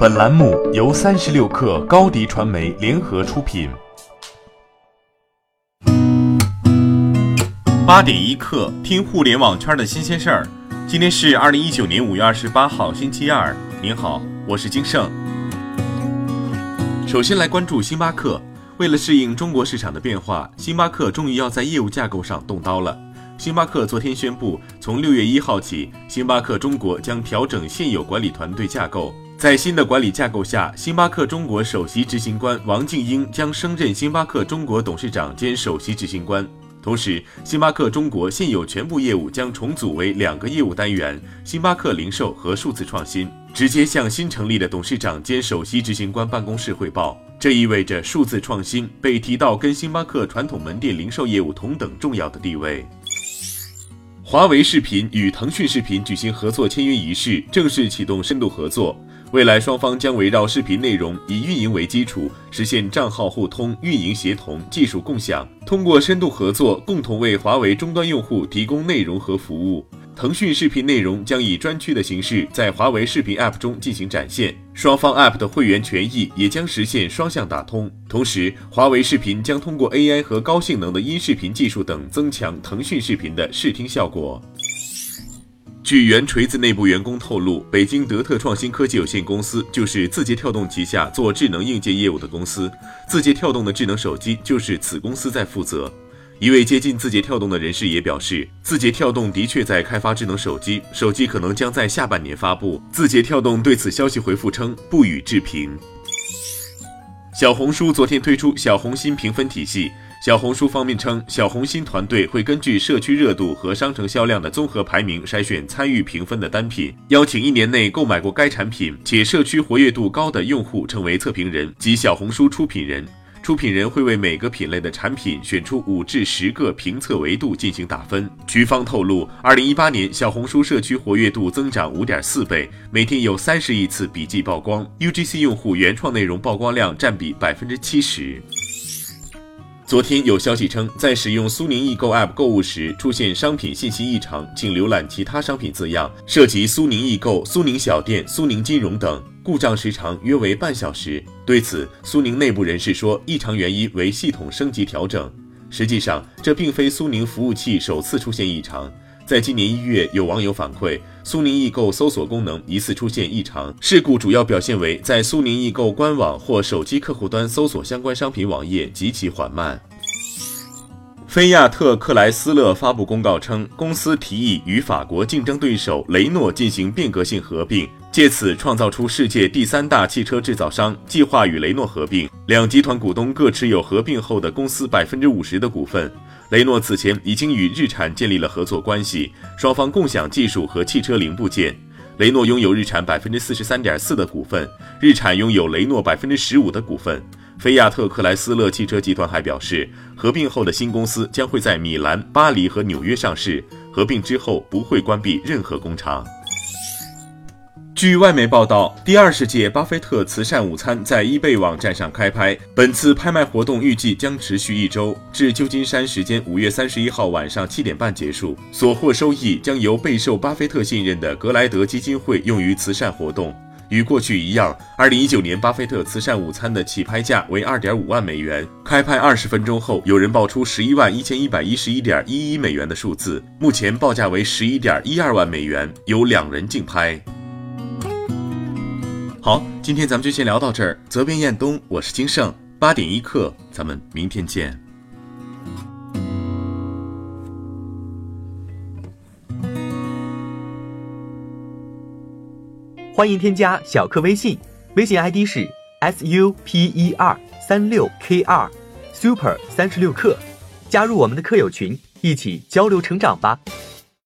本栏目由三十六氪高低传媒联合出品。八点一刻，听互联网圈的新鲜事儿。今天是二零一九年五月二十八号，星期二。您好，我是金盛。首先来关注星巴克。为了适应中国市场的变化，星巴克终于要在业务架构上动刀了。星巴克昨天宣布，从六月一号起，星巴克中国将调整现有管理团队架构。在新的管理架构下，星巴克中国首席执行官王静英将升任星巴克中国董事长兼首席执行官。同时，星巴克中国现有全部业务将重组为两个业务单元：星巴克零售和数字创新，直接向新成立的董事长兼首席执行官办公室汇报。这意味着数字创新被提到跟星巴克传统门店零售业务同等重要的地位。华为视频与腾讯视频举行合作签约仪式，正式启动深度合作。未来双方将围绕视频内容，以运营为基础，实现账号互通、运营协同、技术共享。通过深度合作，共同为华为终端用户提供内容和服务。腾讯视频内容将以专区的形式在华为视频 App 中进行展现，双方 App 的会员权益也将实现双向打通。同时，华为视频将通过 AI 和高性能的音视频技术等，增强腾讯视频的视听效果。据原锤子内部员工透露，北京德特创新科技有限公司就是字节跳动旗下做智能硬件业务的公司，字节跳动的智能手机就是此公司在负责。一位接近字节跳动的人士也表示，字节跳动的确在开发智能手机，手机可能将在下半年发布。字节跳动对此消息回复称不予置评。小红书昨天推出小红心评分体系。小红书方面称，小红心团队会根据社区热度和商城销量的综合排名筛选参与评分的单品，邀请一年内购买过该产品且社区活跃度高的用户成为测评人及小红书出品人。出品人会为每个品类的产品选出五至十个评测维度进行打分。局方透露，二零一八年小红书社区活跃度增长五点四倍，每天有三十亿次笔记曝光，UGC 用户原创内容曝光量占比百分之七十。昨天有消息称，在使用苏宁易购 App 购物时出现商品信息异常，请浏览其他商品字样，涉及苏宁易购、苏宁小店、苏宁金融等，故障时长约为半小时。对此，苏宁内部人士说，异常原因为系统升级调整。实际上，这并非苏宁服务器首次出现异常。在今年一月，有网友反馈，苏宁易购搜索功能疑似出现异常，事故主要表现为在苏宁易购官网或手机客户端搜索相关商品网页极其缓慢。菲亚特克莱斯勒发布公告称，公司提议与法国竞争对手雷诺进行变革性合并，借此创造出世界第三大汽车制造商，计划与雷诺合并。两集团股东各持有合并后的公司百分之五十的股份。雷诺此前已经与日产建立了合作关系，双方共享技术和汽车零部件。雷诺拥有日产百分之四十三点四的股份，日产拥有雷诺百分之十五的股份。菲亚特克莱斯勒汽车集团还表示，合并后的新公司将会在米兰、巴黎和纽约上市，合并之后不会关闭任何工厂。据外媒报道，第二十届巴菲特慈善午餐在 eBay 网站上开拍。本次拍卖活动预计将持续一周，至旧金山时间五月三十一号晚上七点半结束。所获收益将由备受巴菲特信任的格莱德基金会用于慈善活动。与过去一样，二零一九年巴菲特慈善午餐的起拍价为二点五万美元。开拍二十分钟后，有人报出十一万一千一百一十一点一一美元的数字，目前报价为十一点一二万美元，有两人竞拍。好，今天咱们就先聊到这儿。责编：彦东，我是金盛，八点一刻，咱们明天见。欢迎添加小课微信，微信 ID 是 s u p e r 三六 k 二 super 三十六课，加入我们的课友群，一起交流成长吧。